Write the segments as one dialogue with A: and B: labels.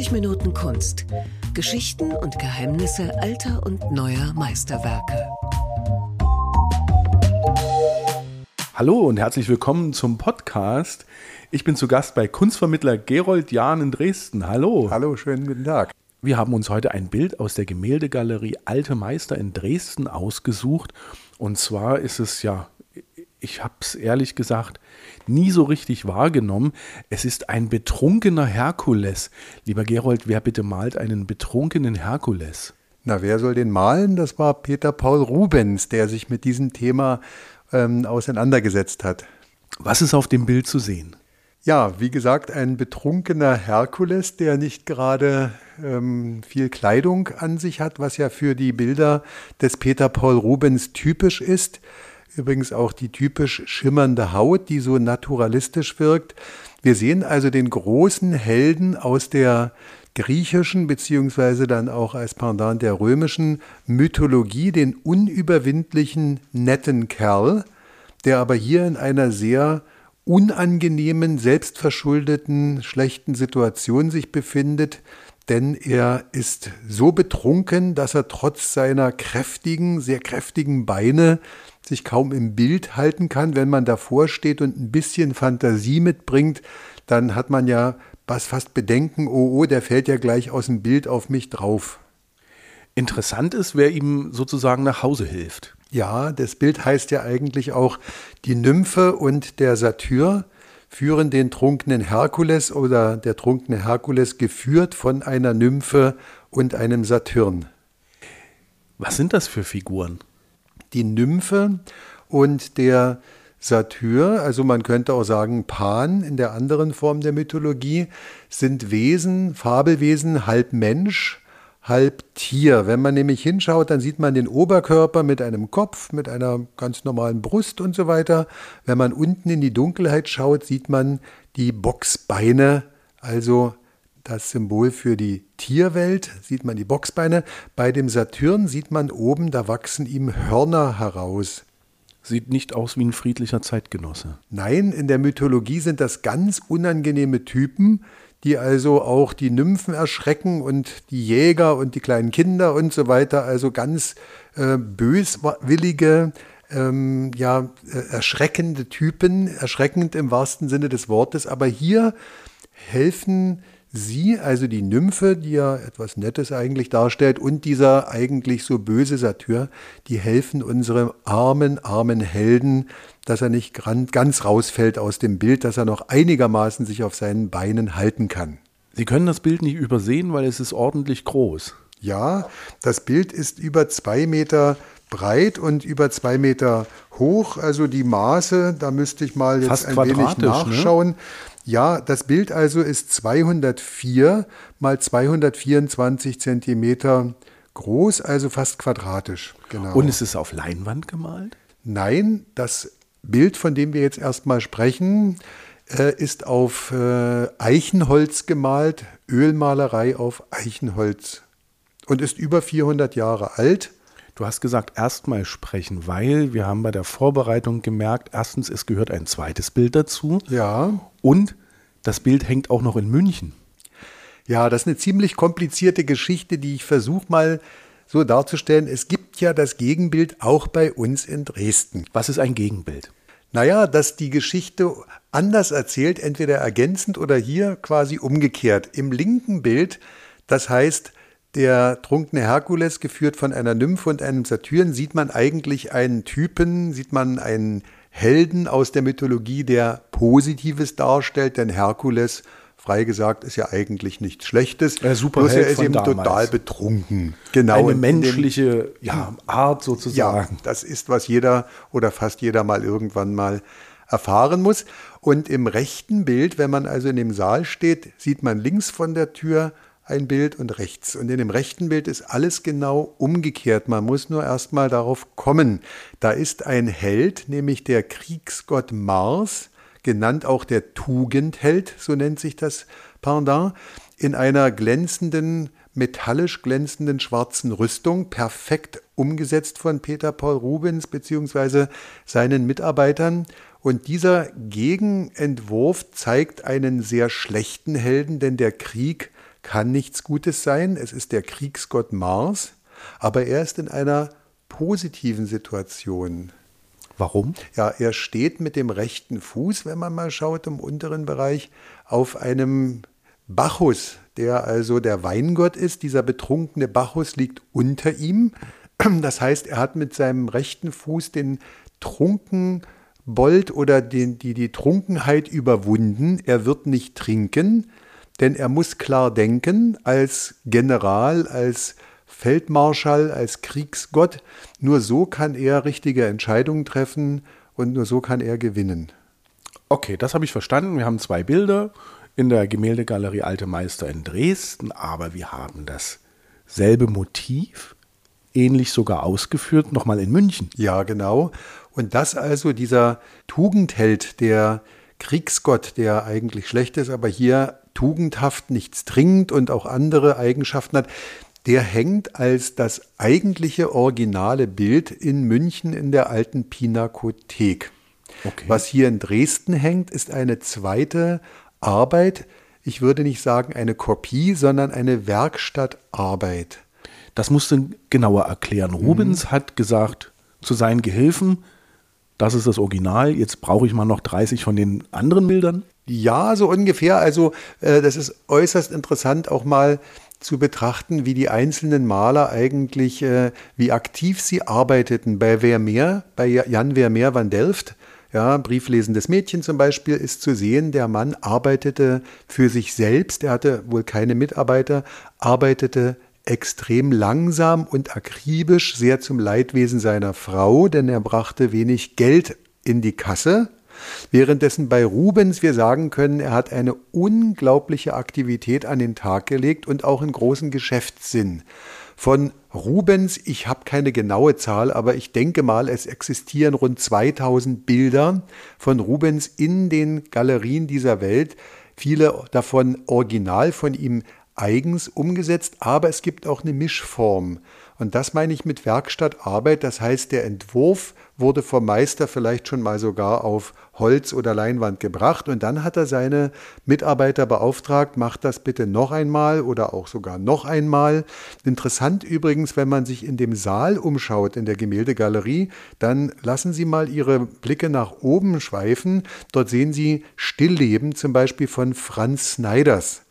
A: 90 Minuten Kunst. Geschichten und Geheimnisse alter und neuer Meisterwerke.
B: Hallo und herzlich willkommen zum Podcast. Ich bin zu Gast bei Kunstvermittler Gerold Jahn in Dresden. Hallo.
C: Hallo, schönen guten Tag.
B: Wir haben uns heute ein Bild aus der Gemäldegalerie Alte Meister in Dresden ausgesucht. Und zwar ist es ja, ich habe es ehrlich gesagt nie so richtig wahrgenommen. Es ist ein betrunkener Herkules. Lieber Gerold, wer bitte malt einen betrunkenen Herkules?
C: Na, wer soll den malen? Das war Peter Paul Rubens, der sich mit diesem Thema ähm, auseinandergesetzt hat.
B: Was ist auf dem Bild zu sehen?
C: Ja, wie gesagt, ein betrunkener Herkules, der nicht gerade ähm, viel Kleidung an sich hat, was ja für die Bilder des Peter Paul Rubens typisch ist. Übrigens auch die typisch schimmernde Haut, die so naturalistisch wirkt. Wir sehen also den großen Helden aus der griechischen beziehungsweise dann auch als Pendant der römischen Mythologie, den unüberwindlichen netten Kerl, der aber hier in einer sehr unangenehmen, selbstverschuldeten, schlechten Situation sich befindet, denn er ist so betrunken, dass er trotz seiner kräftigen, sehr kräftigen Beine sich kaum im Bild halten kann. Wenn man davor steht und ein bisschen Fantasie mitbringt, dann hat man ja was fast Bedenken, oh, oh, der fällt ja gleich aus dem Bild auf mich drauf.
B: Interessant ist, wer ihm sozusagen nach Hause hilft.
C: Ja, das Bild heißt ja eigentlich auch, die Nymphe und der Satyr führen den trunkenen Herkules oder der trunkene Herkules geführt von einer Nymphe und einem Saturn.
B: Was sind das für Figuren?
C: Die Nymphe und der Satyr, also man könnte auch sagen Pan in der anderen Form der Mythologie, sind Wesen, Fabelwesen, halb Mensch, halb Tier. Wenn man nämlich hinschaut, dann sieht man den Oberkörper mit einem Kopf, mit einer ganz normalen Brust und so weiter. Wenn man unten in die Dunkelheit schaut, sieht man die Boxbeine, also das Symbol für die Tierwelt, sieht man die Boxbeine. Bei dem Saturn sieht man oben, da wachsen ihm Hörner heraus.
B: Sieht nicht aus wie ein friedlicher Zeitgenosse.
C: Nein, in der Mythologie sind das ganz unangenehme Typen, die also auch die Nymphen erschrecken und die Jäger und die kleinen Kinder und so weiter, also ganz äh, böswillige, ähm, ja, äh, erschreckende Typen, erschreckend im wahrsten Sinne des Wortes, aber hier helfen sie, also die Nymphe, die ja etwas Nettes eigentlich darstellt, und dieser eigentlich so böse Satyr, die helfen unserem armen, armen Helden, dass er nicht ganz rausfällt aus dem Bild, dass er noch einigermaßen sich auf seinen Beinen halten kann.
B: Sie können das Bild nicht übersehen, weil es ist ordentlich groß.
C: Ja, das Bild ist über zwei Meter breit und über zwei Meter hoch. Also die Maße, da müsste ich mal jetzt
B: Fast
C: ein wenig
B: ne?
C: nachschauen. Ne? Ja, das Bild also ist 204 mal 224 Zentimeter groß, also fast quadratisch.
B: Genau. Und ist es auf Leinwand gemalt?
C: Nein, das Bild, von dem wir jetzt erstmal sprechen, äh, ist auf äh, Eichenholz gemalt, Ölmalerei auf Eichenholz und ist über 400 Jahre alt.
B: Du hast gesagt, erstmal sprechen, weil wir haben bei der Vorbereitung gemerkt, erstens, es gehört ein zweites Bild dazu.
C: Ja.
B: Und das Bild hängt auch noch in München.
C: Ja, das ist eine ziemlich komplizierte Geschichte, die ich versuche mal so darzustellen. Es gibt ja das Gegenbild auch bei uns in Dresden.
B: Was ist ein Gegenbild?
C: Naja, dass die Geschichte anders erzählt, entweder ergänzend oder hier quasi umgekehrt. Im linken Bild, das heißt, der trunkene Herkules, geführt von einer Nymphe und einem Satyren, sieht man eigentlich einen Typen, sieht man einen Helden aus der Mythologie, der Positives darstellt, denn Herkules, frei gesagt, ist ja eigentlich nichts Schlechtes.
B: Der Superheld
C: er ist eben
B: damals.
C: total betrunken. Genau.
B: Eine menschliche ja, Art sozusagen.
C: Ja, das ist, was jeder oder fast jeder mal irgendwann mal erfahren muss. Und im rechten Bild, wenn man also in dem Saal steht, sieht man links von der Tür ein Bild und rechts. Und in dem rechten Bild ist alles genau umgekehrt. Man muss nur erstmal darauf kommen. Da ist ein Held, nämlich der Kriegsgott Mars, genannt auch der Tugendheld, so nennt sich das Pendant, in einer glänzenden, metallisch glänzenden schwarzen Rüstung, perfekt umgesetzt von Peter Paul Rubens bzw. seinen Mitarbeitern. Und dieser Gegenentwurf zeigt einen sehr schlechten Helden, denn der Krieg kann nichts Gutes sein. Es ist der Kriegsgott Mars, aber er ist in einer positiven Situation.
B: Warum?
C: Ja, er steht mit dem rechten Fuß, wenn man mal schaut im unteren Bereich, auf einem Bacchus, der also der Weingott ist. Dieser betrunkene Bacchus liegt unter ihm. Das heißt, er hat mit seinem rechten Fuß den Trunkenbold oder den, die, die Trunkenheit überwunden. Er wird nicht trinken, denn er muss klar denken als General, als Feldmarschall, als Kriegsgott. Nur so kann er richtige Entscheidungen treffen und nur so kann er gewinnen.
B: Okay, das habe ich verstanden. Wir haben zwei Bilder in der Gemäldegalerie Alte Meister in Dresden, aber wir haben dasselbe Motiv, ähnlich sogar ausgeführt, nochmal in München.
C: Ja, genau. Und das also dieser Tugendheld, der Kriegsgott, der eigentlich schlecht ist, aber hier tugendhaft nichts trinkt und auch andere Eigenschaften hat, der hängt als das eigentliche originale Bild in München in der alten Pinakothek. Okay. Was hier in Dresden hängt, ist eine zweite Arbeit. Ich würde nicht sagen eine Kopie, sondern eine Werkstattarbeit.
B: Das musst du genauer erklären. Mhm. Rubens hat gesagt zu seinen Gehilfen, das ist das Original, jetzt brauche ich mal noch 30 von den anderen Bildern.
C: Ja, so ungefähr. Also äh, das ist äußerst interessant, auch mal zu betrachten, wie die einzelnen Maler eigentlich, äh, wie aktiv sie arbeiteten. Bei Vermeer, bei Jan Vermeer van Delft, ja, brieflesendes Mädchen zum Beispiel ist zu sehen, der Mann arbeitete für sich selbst, er hatte wohl keine Mitarbeiter, arbeitete extrem langsam und akribisch, sehr zum Leidwesen seiner Frau, denn er brachte wenig Geld in die Kasse, Währenddessen bei Rubens wir sagen können, er hat eine unglaubliche Aktivität an den Tag gelegt und auch einen großen Geschäftssinn. Von Rubens, ich habe keine genaue Zahl, aber ich denke mal, es existieren rund 2000 Bilder von Rubens in den Galerien dieser Welt, viele davon original von ihm eigens umgesetzt, aber es gibt auch eine Mischform. Und das meine ich mit Werkstattarbeit. Das heißt, der Entwurf wurde vom Meister vielleicht schon mal sogar auf Holz oder Leinwand gebracht und dann hat er seine Mitarbeiter beauftragt, macht das bitte noch einmal oder auch sogar noch einmal. Interessant übrigens, wenn man sich in dem Saal umschaut, in der Gemäldegalerie, dann lassen Sie mal Ihre Blicke nach oben schweifen. Dort sehen Sie Stillleben zum Beispiel von Franz Sneiders.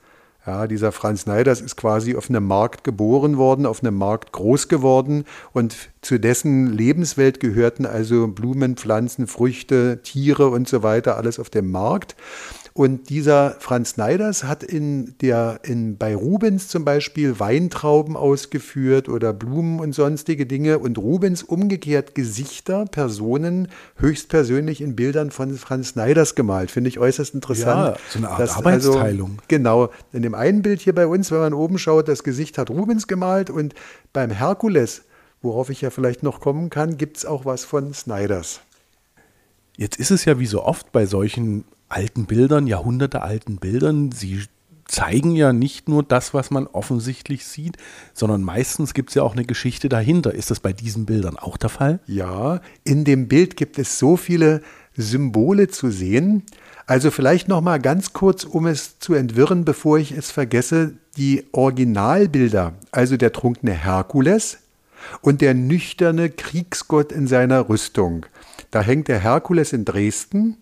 C: Ja, dieser Franz Neiders ist quasi auf einem Markt geboren worden, auf einem Markt groß geworden und zu dessen Lebenswelt gehörten also Blumen, Pflanzen, Früchte, Tiere und so weiter, alles auf dem Markt. Und dieser Franz Neiders hat in der, in, bei Rubens zum Beispiel Weintrauben ausgeführt oder Blumen und sonstige Dinge und Rubens umgekehrt Gesichter, Personen höchstpersönlich in Bildern von Franz Neiders gemalt. Finde ich äußerst interessant.
B: Ja, so eine Art dass, Arbeitsteilung.
C: Also, genau. In dem einen Bild hier bei uns, wenn man oben schaut, das Gesicht hat Rubens gemalt und beim Herkules, worauf ich ja vielleicht noch kommen kann, gibt es auch was von Snyders.
B: Jetzt ist es ja wie so oft bei solchen alten Bildern, jahrhundertealten Bildern, sie zeigen ja nicht nur das, was man offensichtlich sieht, sondern meistens gibt es ja auch eine Geschichte dahinter. Ist das bei diesen Bildern auch der Fall?
C: Ja, in dem Bild gibt es so viele Symbole zu sehen. Also vielleicht noch mal ganz kurz, um es zu entwirren, bevor ich es vergesse, die Originalbilder, also der trunkene Herkules und der nüchterne Kriegsgott in seiner Rüstung. Da hängt der Herkules in Dresden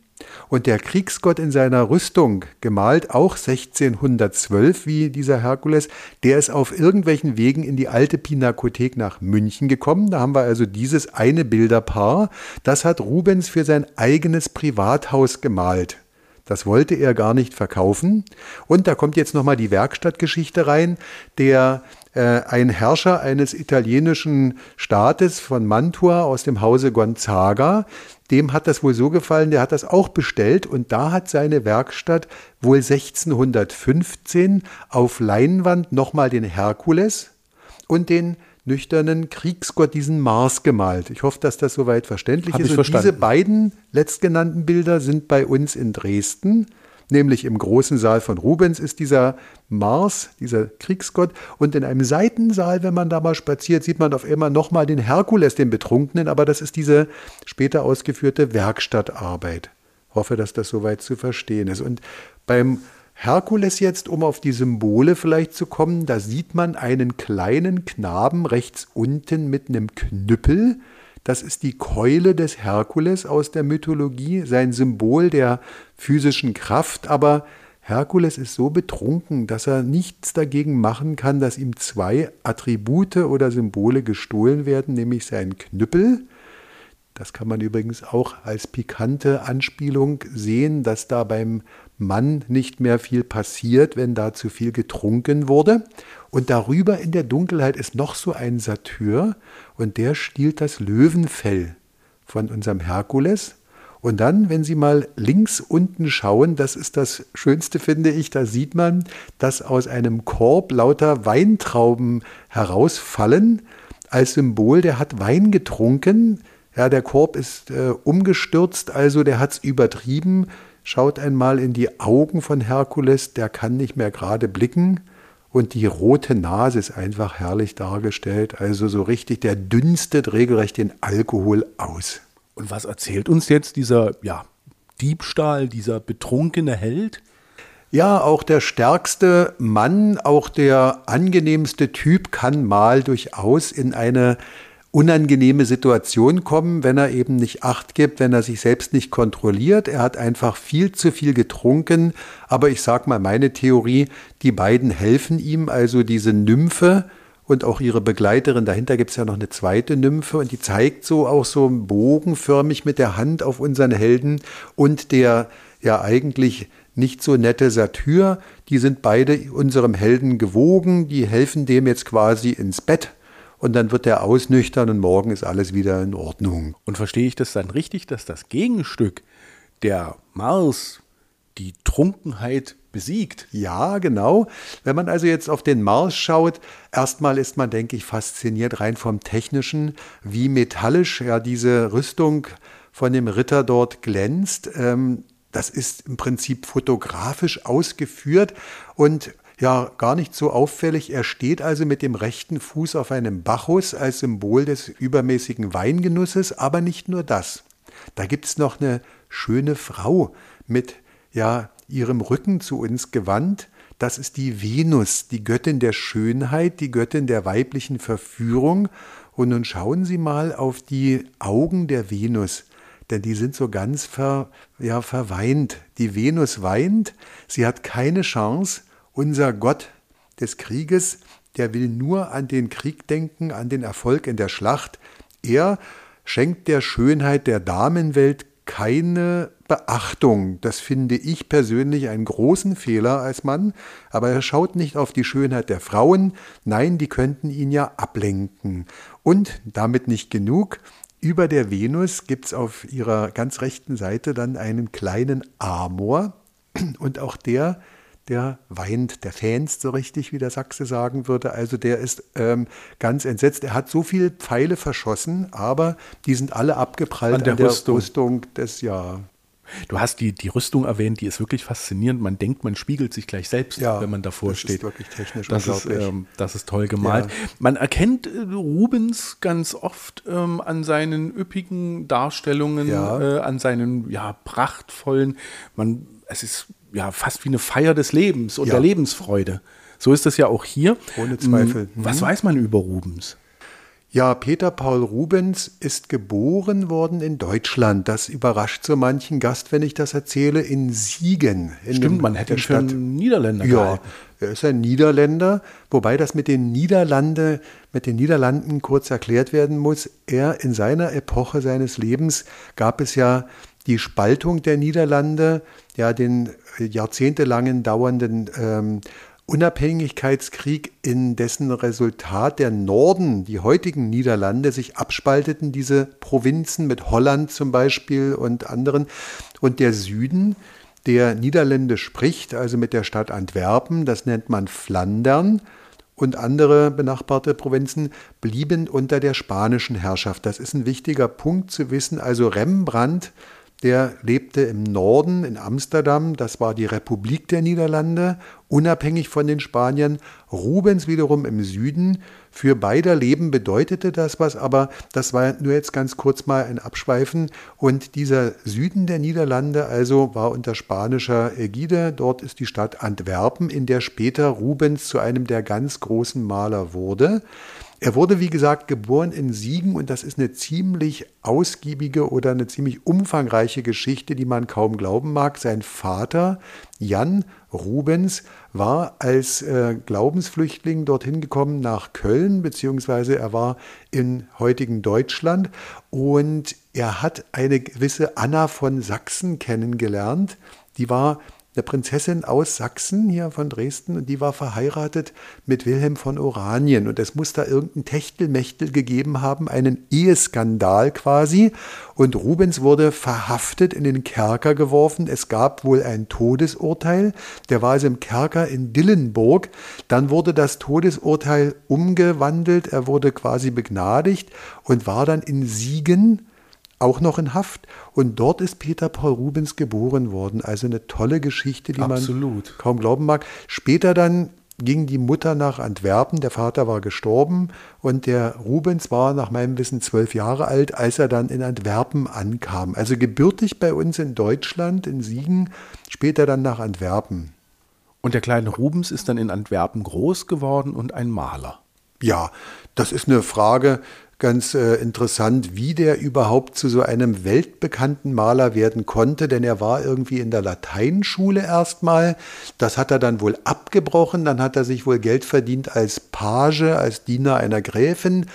C: und der Kriegsgott in seiner Rüstung, gemalt auch 1612 wie dieser Herkules, der ist auf irgendwelchen Wegen in die alte Pinakothek nach München gekommen. Da haben wir also dieses eine Bilderpaar. Das hat Rubens für sein eigenes Privathaus gemalt. Das wollte er gar nicht verkaufen. Und da kommt jetzt nochmal die Werkstattgeschichte rein. Der ein Herrscher eines italienischen Staates von Mantua aus dem Hause Gonzaga, dem hat das wohl so gefallen, der hat das auch bestellt und da hat seine Werkstatt wohl 1615 auf Leinwand nochmal den Herkules und den nüchternen Kriegsgott, diesen Mars gemalt. Ich hoffe, dass das soweit verständlich
B: Hab
C: ist.
B: Und
C: diese beiden letztgenannten Bilder sind bei uns in Dresden nämlich im großen Saal von Rubens ist dieser Mars, dieser Kriegsgott, und in einem Seitensaal, wenn man da mal spaziert, sieht man auf einmal nochmal den Herkules, den Betrunkenen, aber das ist diese später ausgeführte Werkstattarbeit. Ich hoffe, dass das soweit zu verstehen ist. Und beim Herkules jetzt, um auf die Symbole vielleicht zu kommen, da sieht man einen kleinen Knaben rechts unten mit einem Knüppel. Das ist die Keule des Herkules aus der Mythologie, sein Symbol der physischen Kraft, aber Herkules ist so betrunken, dass er nichts dagegen machen kann, dass ihm zwei Attribute oder Symbole gestohlen werden, nämlich sein Knüppel. Das kann man übrigens auch als pikante Anspielung sehen, dass da beim Mann nicht mehr viel passiert, wenn da zu viel getrunken wurde. Und darüber in der Dunkelheit ist noch so ein Satyr und der stiehlt das Löwenfell von unserem Herkules und dann, wenn Sie mal links unten schauen, das ist das Schönste, finde ich, da sieht man, dass aus einem Korb lauter Weintrauben herausfallen, als Symbol, der hat Wein getrunken. Ja, der Korb ist äh, umgestürzt, also der hat es übertrieben. Schaut einmal in die Augen von Herkules, der kann nicht mehr gerade blicken. Und die rote Nase ist einfach herrlich dargestellt. Also so richtig, der dünstet regelrecht den Alkohol aus.
B: Und was erzählt uns jetzt dieser ja, Diebstahl, dieser betrunkene Held?
C: Ja, auch der stärkste Mann, auch der angenehmste Typ kann mal durchaus in eine unangenehme Situation kommen, wenn er eben nicht acht gibt, wenn er sich selbst nicht kontrolliert. Er hat einfach viel zu viel getrunken. Aber ich sage mal meine Theorie, die beiden helfen ihm, also diese Nymphe, und auch ihre Begleiterin. Dahinter gibt es ja noch eine zweite Nymphe und die zeigt so auch so bogenförmig mit der Hand auf unseren Helden und der ja eigentlich nicht so nette Satyr. Die sind beide unserem Helden gewogen, die helfen dem jetzt quasi ins Bett und dann wird er ausnüchtern und morgen ist alles wieder in Ordnung.
B: Und verstehe ich das dann richtig, dass das Gegenstück der Mars die Trunkenheit besiegt.
C: Ja, genau. Wenn man also jetzt auf den Mars schaut, erstmal ist man, denke ich, fasziniert rein vom Technischen, wie metallisch ja diese Rüstung von dem Ritter dort glänzt. Ähm, das ist im Prinzip fotografisch ausgeführt und ja, gar nicht so auffällig. Er steht also mit dem rechten Fuß auf einem Bacchus als Symbol des übermäßigen Weingenusses, aber nicht nur das. Da gibt es noch eine schöne Frau mit ja ihrem Rücken zu uns gewandt, das ist die Venus, die Göttin der Schönheit, die Göttin der weiblichen Verführung. Und nun schauen Sie mal auf die Augen der Venus, denn die sind so ganz ver, ja, verweint. Die Venus weint, sie hat keine Chance. Unser Gott des Krieges, der will nur an den Krieg denken, an den Erfolg in der Schlacht. Er schenkt der Schönheit der Damenwelt keine Beachtung. Das finde ich persönlich einen großen Fehler als Mann, aber er schaut nicht auf die Schönheit der Frauen, nein, die könnten ihn ja ablenken. Und damit nicht genug, über der Venus gibt es auf ihrer ganz rechten Seite dann einen kleinen Amor und auch der der weint, der fänzt so richtig, wie der Sachse sagen würde. Also der ist ähm, ganz entsetzt. Er hat so viele Pfeile verschossen, aber die sind alle abgeprallt
B: an der, an der Rüstung.
C: Rüstung des, ja,
B: Du hast die, die Rüstung erwähnt, die ist wirklich faszinierend. Man denkt, man spiegelt sich gleich selbst, ja, wenn man davor
C: das
B: steht.
C: Das ist wirklich technisch
B: das ist, ähm, das ist toll gemalt. Ja. Man erkennt äh, Rubens ganz oft ähm, an seinen üppigen Darstellungen, ja. äh, an seinen ja, prachtvollen, man, es ist ja fast wie eine Feier des Lebens und der Lebensfreude. So ist es ja auch hier.
C: Ohne Zweifel.
B: Mhm. Was weiß man über Rubens?
C: Ja, Peter Paul Rubens ist geboren worden in Deutschland. Das überrascht so manchen Gast, wenn ich das erzähle, in Siegen. In
B: Stimmt, man hätte für einen Niederländer Ja, gehalten.
C: er ist ein Niederländer, wobei das mit den Niederlande, mit den Niederlanden kurz erklärt werden muss. Er in seiner Epoche seines Lebens gab es ja die Spaltung der Niederlande, ja, den jahrzehntelangen dauernden ähm, Unabhängigkeitskrieg, in dessen Resultat der Norden, die heutigen Niederlande, sich abspalteten, diese Provinzen mit Holland zum Beispiel und anderen, und der Süden, der Niederländisch spricht, also mit der Stadt Antwerpen, das nennt man Flandern, und andere benachbarte Provinzen blieben unter der spanischen Herrschaft. Das ist ein wichtiger Punkt zu wissen. Also Rembrandt der lebte im Norden in Amsterdam, das war die Republik der Niederlande, unabhängig von den Spaniern. Rubens wiederum im Süden. Für beider Leben bedeutete das was, aber das war nur jetzt ganz kurz mal ein Abschweifen. Und dieser Süden der Niederlande also war unter spanischer Ägide. Dort ist die Stadt Antwerpen, in der später Rubens zu einem der ganz großen Maler wurde. Er wurde, wie gesagt, geboren in Siegen und das ist eine ziemlich ausgiebige oder eine ziemlich umfangreiche Geschichte, die man kaum glauben mag. Sein Vater, Jan Rubens, war als äh, Glaubensflüchtling dorthin gekommen nach Köln, beziehungsweise er war in heutigen Deutschland und er hat eine gewisse Anna von Sachsen kennengelernt. Die war eine Prinzessin aus Sachsen, hier von Dresden, und die war verheiratet mit Wilhelm von Oranien. Und es muss da irgendein Techtelmechtel gegeben haben, einen Eheskandal quasi. Und Rubens wurde verhaftet, in den Kerker geworfen. Es gab wohl ein Todesurteil. Der war also im Kerker in Dillenburg. Dann wurde das Todesurteil umgewandelt. Er wurde quasi begnadigt und war dann in Siegen auch noch in Haft. Und dort ist Peter Paul Rubens geboren worden. Also eine tolle Geschichte, die Absolut. man kaum glauben mag. Später dann ging die Mutter nach Antwerpen, der Vater war gestorben und der Rubens war nach meinem Wissen zwölf Jahre alt, als er dann in Antwerpen ankam. Also gebürtig bei uns in Deutschland, in Siegen, später dann nach Antwerpen.
B: Und der kleine Rubens ist dann in Antwerpen groß geworden und ein Maler.
C: Ja, das ist eine Frage, ganz äh, interessant, wie der überhaupt zu so einem weltbekannten Maler werden konnte, denn er war irgendwie in der Lateinschule erstmal. Das hat er dann wohl abgebrochen, dann hat er sich wohl Geld verdient als Page, als Diener einer Gräfin.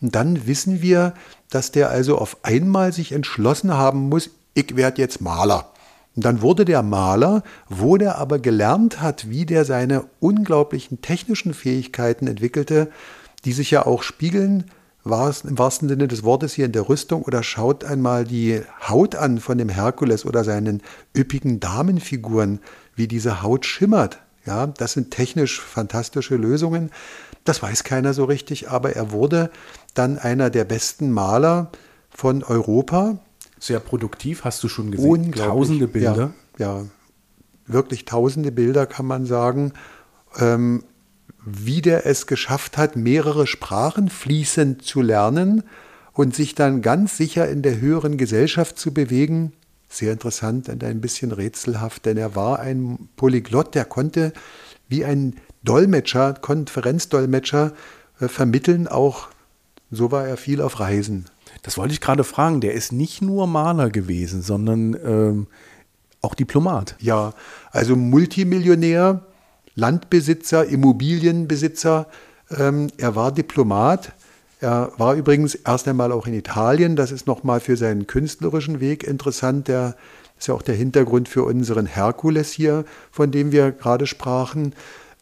C: Und dann wissen wir, dass der also auf einmal sich entschlossen haben muss, ich werde jetzt Maler. Und dann wurde der Maler, wo der aber gelernt hat, wie der seine unglaublichen technischen Fähigkeiten entwickelte, die sich ja auch spiegeln war es im wahrsten Sinne des Wortes hier in der Rüstung oder schaut einmal die Haut an von dem Herkules oder seinen üppigen Damenfiguren, wie diese Haut schimmert. Ja, das sind technisch fantastische Lösungen. Das weiß keiner so richtig, aber er wurde dann einer der besten Maler von Europa.
B: Sehr produktiv, hast du schon gesehen.
C: Tausende Bilder. Ja, ja, wirklich tausende Bilder kann man sagen. Ähm, wie der es geschafft hat, mehrere Sprachen fließend zu lernen und sich dann ganz sicher in der höheren Gesellschaft zu bewegen. Sehr interessant und ein bisschen rätselhaft, denn er war ein Polyglott, der konnte wie ein Dolmetscher, Konferenzdolmetscher äh, vermitteln, auch so war er viel auf Reisen.
B: Das wollte ich gerade fragen, der ist nicht nur Maler gewesen, sondern ähm, auch Diplomat.
C: Ja, also Multimillionär, Landbesitzer, Immobilienbesitzer. Ähm, er war Diplomat. Er war übrigens erst einmal auch in Italien. Das ist nochmal für seinen künstlerischen Weg interessant. Der ist ja auch der Hintergrund für unseren Herkules hier, von dem wir gerade sprachen.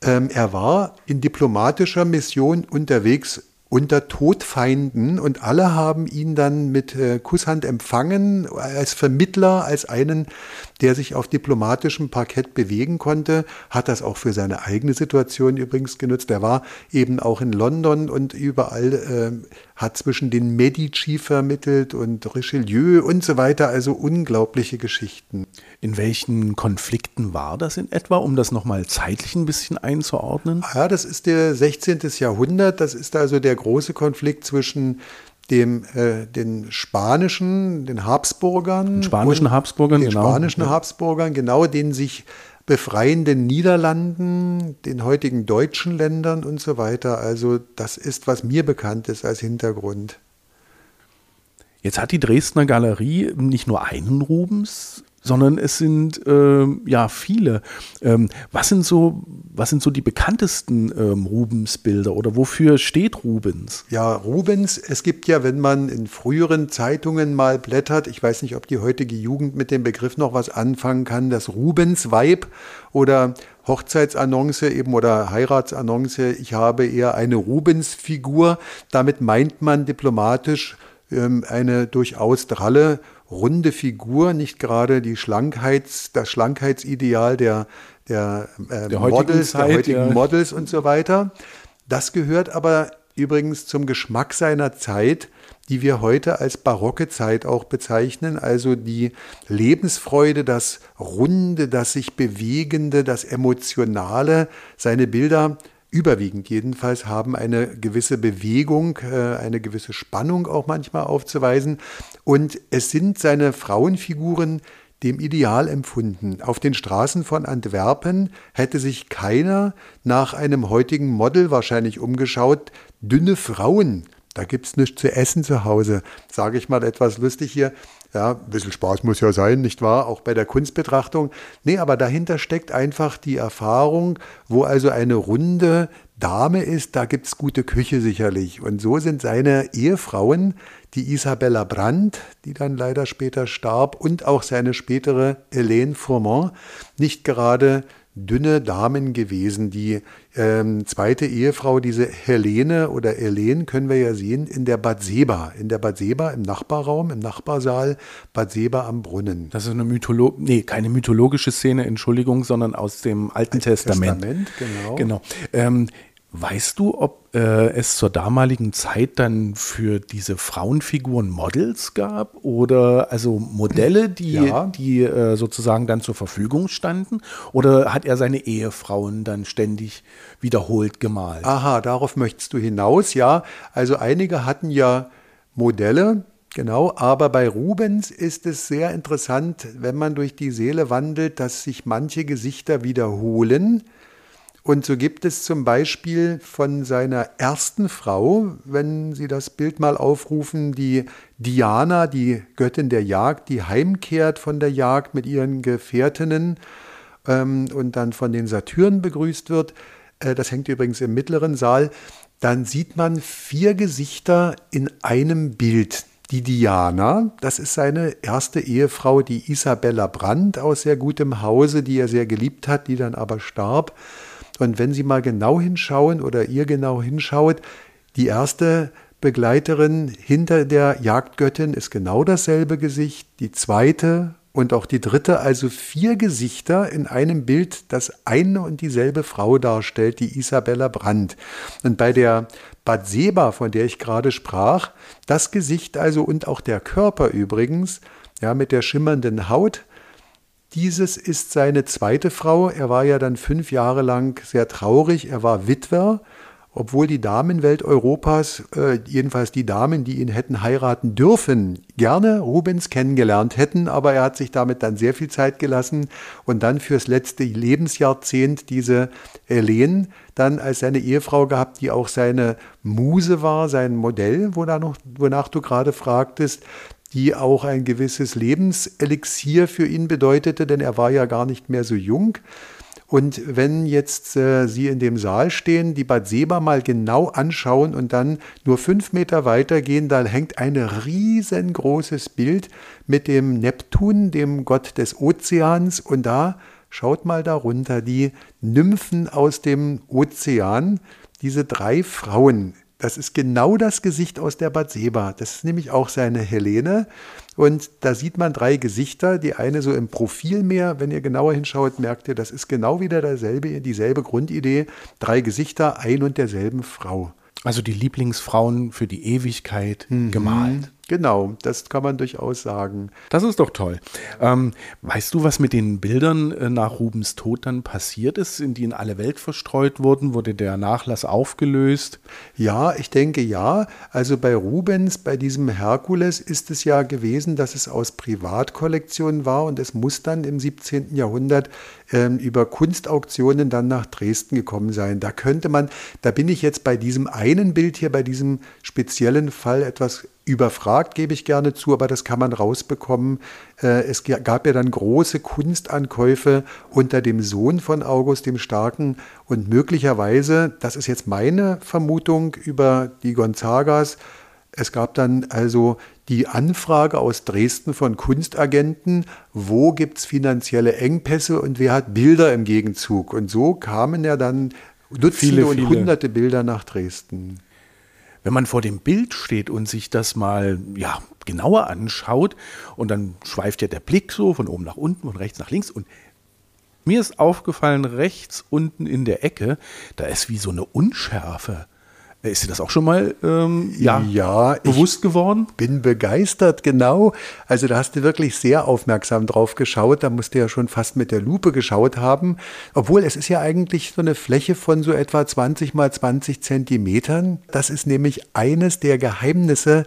C: Ähm, er war in diplomatischer Mission unterwegs unter Todfeinden und alle haben ihn dann mit äh, Kusshand empfangen als Vermittler, als einen, der sich auf diplomatischem Parkett bewegen konnte, hat das auch für seine eigene Situation übrigens genutzt. Er war eben auch in London und überall äh, hat zwischen den Medici vermittelt und Richelieu und so weiter, also unglaubliche Geschichten.
B: In welchen Konflikten war das in etwa, um das nochmal zeitlich ein bisschen einzuordnen?
C: Ja, das ist der 16. Jahrhundert, das ist also der große Konflikt zwischen dem, äh, den spanischen, den Habsburgern. Den
B: spanischen Habsburgern,
C: den genau. spanischen Habsburgern, genau, den sich befreienden Niederlanden, den heutigen deutschen Ländern und so weiter. Also das ist, was mir bekannt ist als Hintergrund.
B: Jetzt hat die Dresdner Galerie nicht nur einen Rubens, sondern es sind ähm, ja viele. Ähm, was sind so, was sind so die bekanntesten ähm, Rubens-Bilder oder wofür steht Rubens?
C: Ja, Rubens, es gibt ja, wenn man in früheren Zeitungen mal blättert, ich weiß nicht, ob die heutige Jugend mit dem Begriff noch was anfangen kann, das Rubens-Weib oder Hochzeitsannonce eben oder Heiratsannonce, ich habe eher eine Rubens-Figur. Damit meint man diplomatisch ähm, eine durchaus dralle runde Figur, nicht gerade die Schlankheits, das Schlankheitsideal der, der, äh, der Models, Zeit, der heutigen ja. Models und so weiter. Das gehört aber übrigens zum Geschmack seiner Zeit. die wir heute als barocke Zeit auch bezeichnen, also die Lebensfreude, das Runde, das sich Bewegende, das Emotionale. Seine Bilder überwiegend jedenfalls haben eine gewisse Bewegung, äh, eine gewisse Spannung auch manchmal aufzuweisen. Und es sind seine Frauenfiguren dem Ideal empfunden. Auf den Straßen von Antwerpen hätte sich keiner nach einem heutigen Model wahrscheinlich umgeschaut. Dünne Frauen, da gibt's nichts zu essen zu Hause. Sage ich mal etwas lustig hier. Ja, ein bisschen Spaß muss ja sein, nicht wahr? Auch bei der Kunstbetrachtung. Nee, aber dahinter steckt einfach die Erfahrung, wo also eine runde Dame ist, da gibt's gute Küche sicherlich. Und so sind seine Ehefrauen, die Isabella Brandt, die dann leider später starb, und auch seine spätere Hélène Fourmont, nicht gerade dünne Damen gewesen. Die ähm, zweite Ehefrau, diese Helene oder Helene, können wir ja sehen in der Bad Seba. In der Bad Seba im Nachbarraum, im Nachbarsaal, Bad Seba am Brunnen.
B: Das ist eine Mytholo nee, keine mythologische Szene, Entschuldigung, sondern aus dem Alten Alten Testament. Testament genau. genau. Ähm, Weißt du, ob äh, es zur damaligen Zeit dann für diese Frauenfiguren Models gab oder also Modelle, die, ja. die äh, sozusagen dann zur Verfügung standen? Oder hat er seine Ehefrauen dann ständig wiederholt gemalt?
C: Aha, darauf möchtest du hinaus, ja. Also einige hatten ja Modelle, Genau, aber bei Rubens ist es sehr interessant, wenn man durch die Seele wandelt, dass sich manche Gesichter wiederholen und so gibt es zum Beispiel von seiner ersten Frau, wenn Sie das Bild mal aufrufen, die Diana, die Göttin der Jagd, die heimkehrt von der Jagd mit ihren Gefährtinnen ähm, und dann von den Satyren begrüßt wird. Äh, das hängt übrigens im mittleren Saal. Dann sieht man vier Gesichter in einem Bild. Die Diana, das ist seine erste Ehefrau, die Isabella Brandt aus sehr gutem Hause, die er sehr geliebt hat, die dann aber starb. Und wenn Sie mal genau hinschauen oder ihr genau hinschaut, die erste Begleiterin hinter der Jagdgöttin ist genau dasselbe Gesicht, die zweite und auch die dritte, also vier Gesichter in einem Bild, das eine und dieselbe Frau darstellt, die Isabella Brandt. Und bei der Batseba, von der ich gerade sprach, das Gesicht also und auch der Körper übrigens, ja, mit der schimmernden Haut, dieses ist seine zweite Frau. Er war ja dann fünf Jahre lang sehr traurig. Er war Witwer, obwohl die Damenwelt Europas, äh, jedenfalls die Damen, die ihn hätten heiraten dürfen, gerne Rubens kennengelernt hätten. Aber er hat sich damit dann sehr viel Zeit gelassen und dann fürs letzte Lebensjahrzehnt diese Helene dann als seine Ehefrau gehabt, die auch seine Muse war, sein Modell, wonach du gerade fragtest die auch ein gewisses Lebenselixier für ihn bedeutete, denn er war ja gar nicht mehr so jung. Und wenn jetzt äh, Sie in dem Saal stehen, die Bad Seba mal genau anschauen und dann nur fünf Meter weiter gehen, da hängt ein riesengroßes Bild mit dem Neptun, dem Gott des Ozeans. Und da, schaut mal darunter, die Nymphen aus dem Ozean, diese drei Frauen. Das ist genau das Gesicht aus der Batseba. Das ist nämlich auch seine Helene. Und da sieht man drei Gesichter. Die eine so im Profil mehr. Wenn ihr genauer hinschaut, merkt ihr, das ist genau wieder derselbe, dieselbe Grundidee. Drei Gesichter, ein und derselben Frau.
B: Also die Lieblingsfrauen für die Ewigkeit mhm. gemalt.
C: Genau, das kann man durchaus sagen.
B: Das ist doch toll. Ähm, weißt du, was mit den Bildern äh, nach Rubens Tod dann passiert ist? Sind die in alle Welt verstreut worden? Wurde der Nachlass aufgelöst?
C: Ja, ich denke ja. Also bei Rubens, bei diesem Herkules ist es ja gewesen, dass es aus Privatkollektionen war und es muss dann im 17. Jahrhundert ähm, über Kunstauktionen dann nach Dresden gekommen sein. Da könnte man, da bin ich jetzt bei diesem einen Bild hier, bei diesem speziellen Fall etwas überfragt, gebe ich gerne zu, aber das kann man rausbekommen. Äh, es gab ja dann große Kunstankäufe unter dem Sohn von August dem Starken und möglicherweise, das ist jetzt meine Vermutung über die Gonzagas, es gab dann also die Anfrage aus Dresden von Kunstagenten, wo gibt es finanzielle Engpässe und wer hat Bilder im Gegenzug. Und so kamen ja dann Dutzende viele, und viele. hunderte Bilder nach Dresden
B: wenn man vor dem Bild steht und sich das mal ja, genauer anschaut und dann schweift ja der Blick so von oben nach unten, von rechts nach links und mir ist aufgefallen, rechts unten in der Ecke, da ist wie so eine Unschärfe. Ist dir das auch schon mal ähm, ja,
C: ja,
B: bewusst geworden?
C: Bin begeistert, genau. Also da hast du wirklich sehr aufmerksam drauf geschaut. Da musst du ja schon fast mit der Lupe geschaut haben. Obwohl es ist ja eigentlich so eine Fläche von so etwa 20 mal 20 Zentimetern. Das ist nämlich eines der Geheimnisse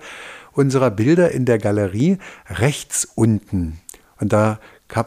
C: unserer Bilder in der Galerie rechts unten. Und da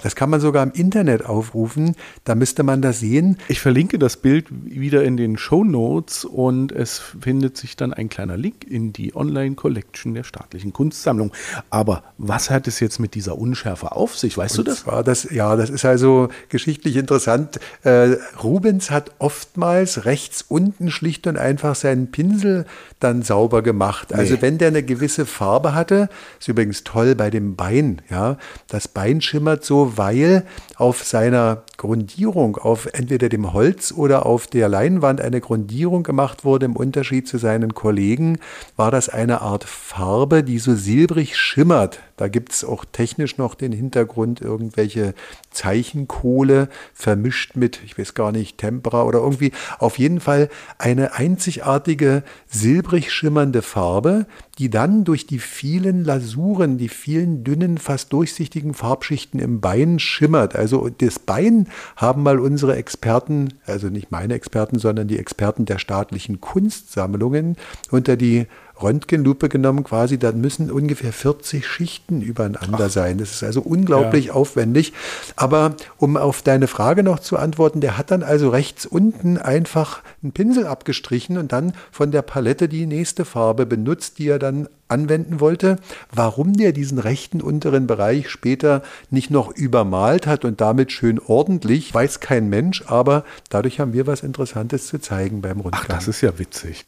C: das kann man sogar im Internet aufrufen. Da müsste man das sehen.
B: Ich verlinke das Bild wieder in den Show Notes und es findet sich dann ein kleiner Link in die Online-Collection der staatlichen Kunstsammlung. Aber was hat es jetzt mit dieser Unschärfe auf sich? Weißt und du das?
C: Das? Ja, das ist also geschichtlich interessant. Äh, Rubens hat oftmals rechts unten schlicht und einfach seinen Pinsel dann sauber gemacht. Also nee. wenn der eine gewisse Farbe hatte, ist übrigens toll bei dem Bein, ja, das Bein schimmert so weil auf seiner Grundierung, auf entweder dem Holz oder auf der Leinwand eine Grundierung gemacht wurde. Im Unterschied zu seinen Kollegen war das eine Art Farbe, die so silbrig schimmert. Da gibt es auch technisch noch den Hintergrund, irgendwelche Zeichenkohle vermischt mit, ich weiß gar nicht, Tempera oder irgendwie. Auf jeden Fall eine einzigartige silbrig schimmernde Farbe, die dann durch die vielen Lasuren, die vielen dünnen, fast durchsichtigen Farbschichten im Bein schimmert. Also das Bein haben mal unsere Experten, also nicht meine Experten, sondern die Experten der staatlichen Kunstsammlungen unter die Röntgenlupe genommen quasi, dann müssen ungefähr 40 Schichten übereinander Ach. sein. Das ist also unglaublich ja. aufwendig. Aber um auf deine Frage noch zu antworten, der hat dann also rechts unten einfach einen Pinsel abgestrichen und dann von der Palette die nächste Farbe benutzt, die er dann anwenden wollte. Warum der diesen rechten unteren Bereich später nicht noch übermalt hat und damit schön ordentlich, weiß kein Mensch, aber dadurch haben wir was Interessantes zu zeigen beim Rundgang.
B: Ach, das ist ja witzig.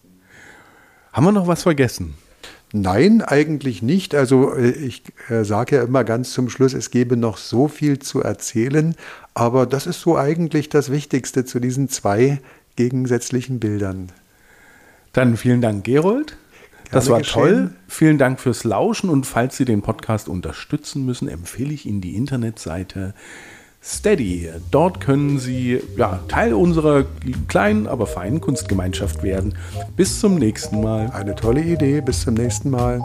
B: Haben wir noch was vergessen?
C: Nein, eigentlich nicht. Also äh, ich äh, sage ja immer ganz zum Schluss, es gäbe noch so viel zu erzählen, aber das ist so eigentlich das Wichtigste zu diesen zwei gegensätzlichen Bildern.
B: Dann vielen Dank, Gerold. Gerne das war geschehen. toll. Vielen Dank fürs Lauschen und falls Sie den Podcast unterstützen müssen, empfehle ich Ihnen die Internetseite Steady. Dort können Sie ja, Teil unserer kleinen, aber feinen Kunstgemeinschaft werden. Bis zum nächsten Mal.
C: Eine tolle Idee. Bis zum nächsten Mal.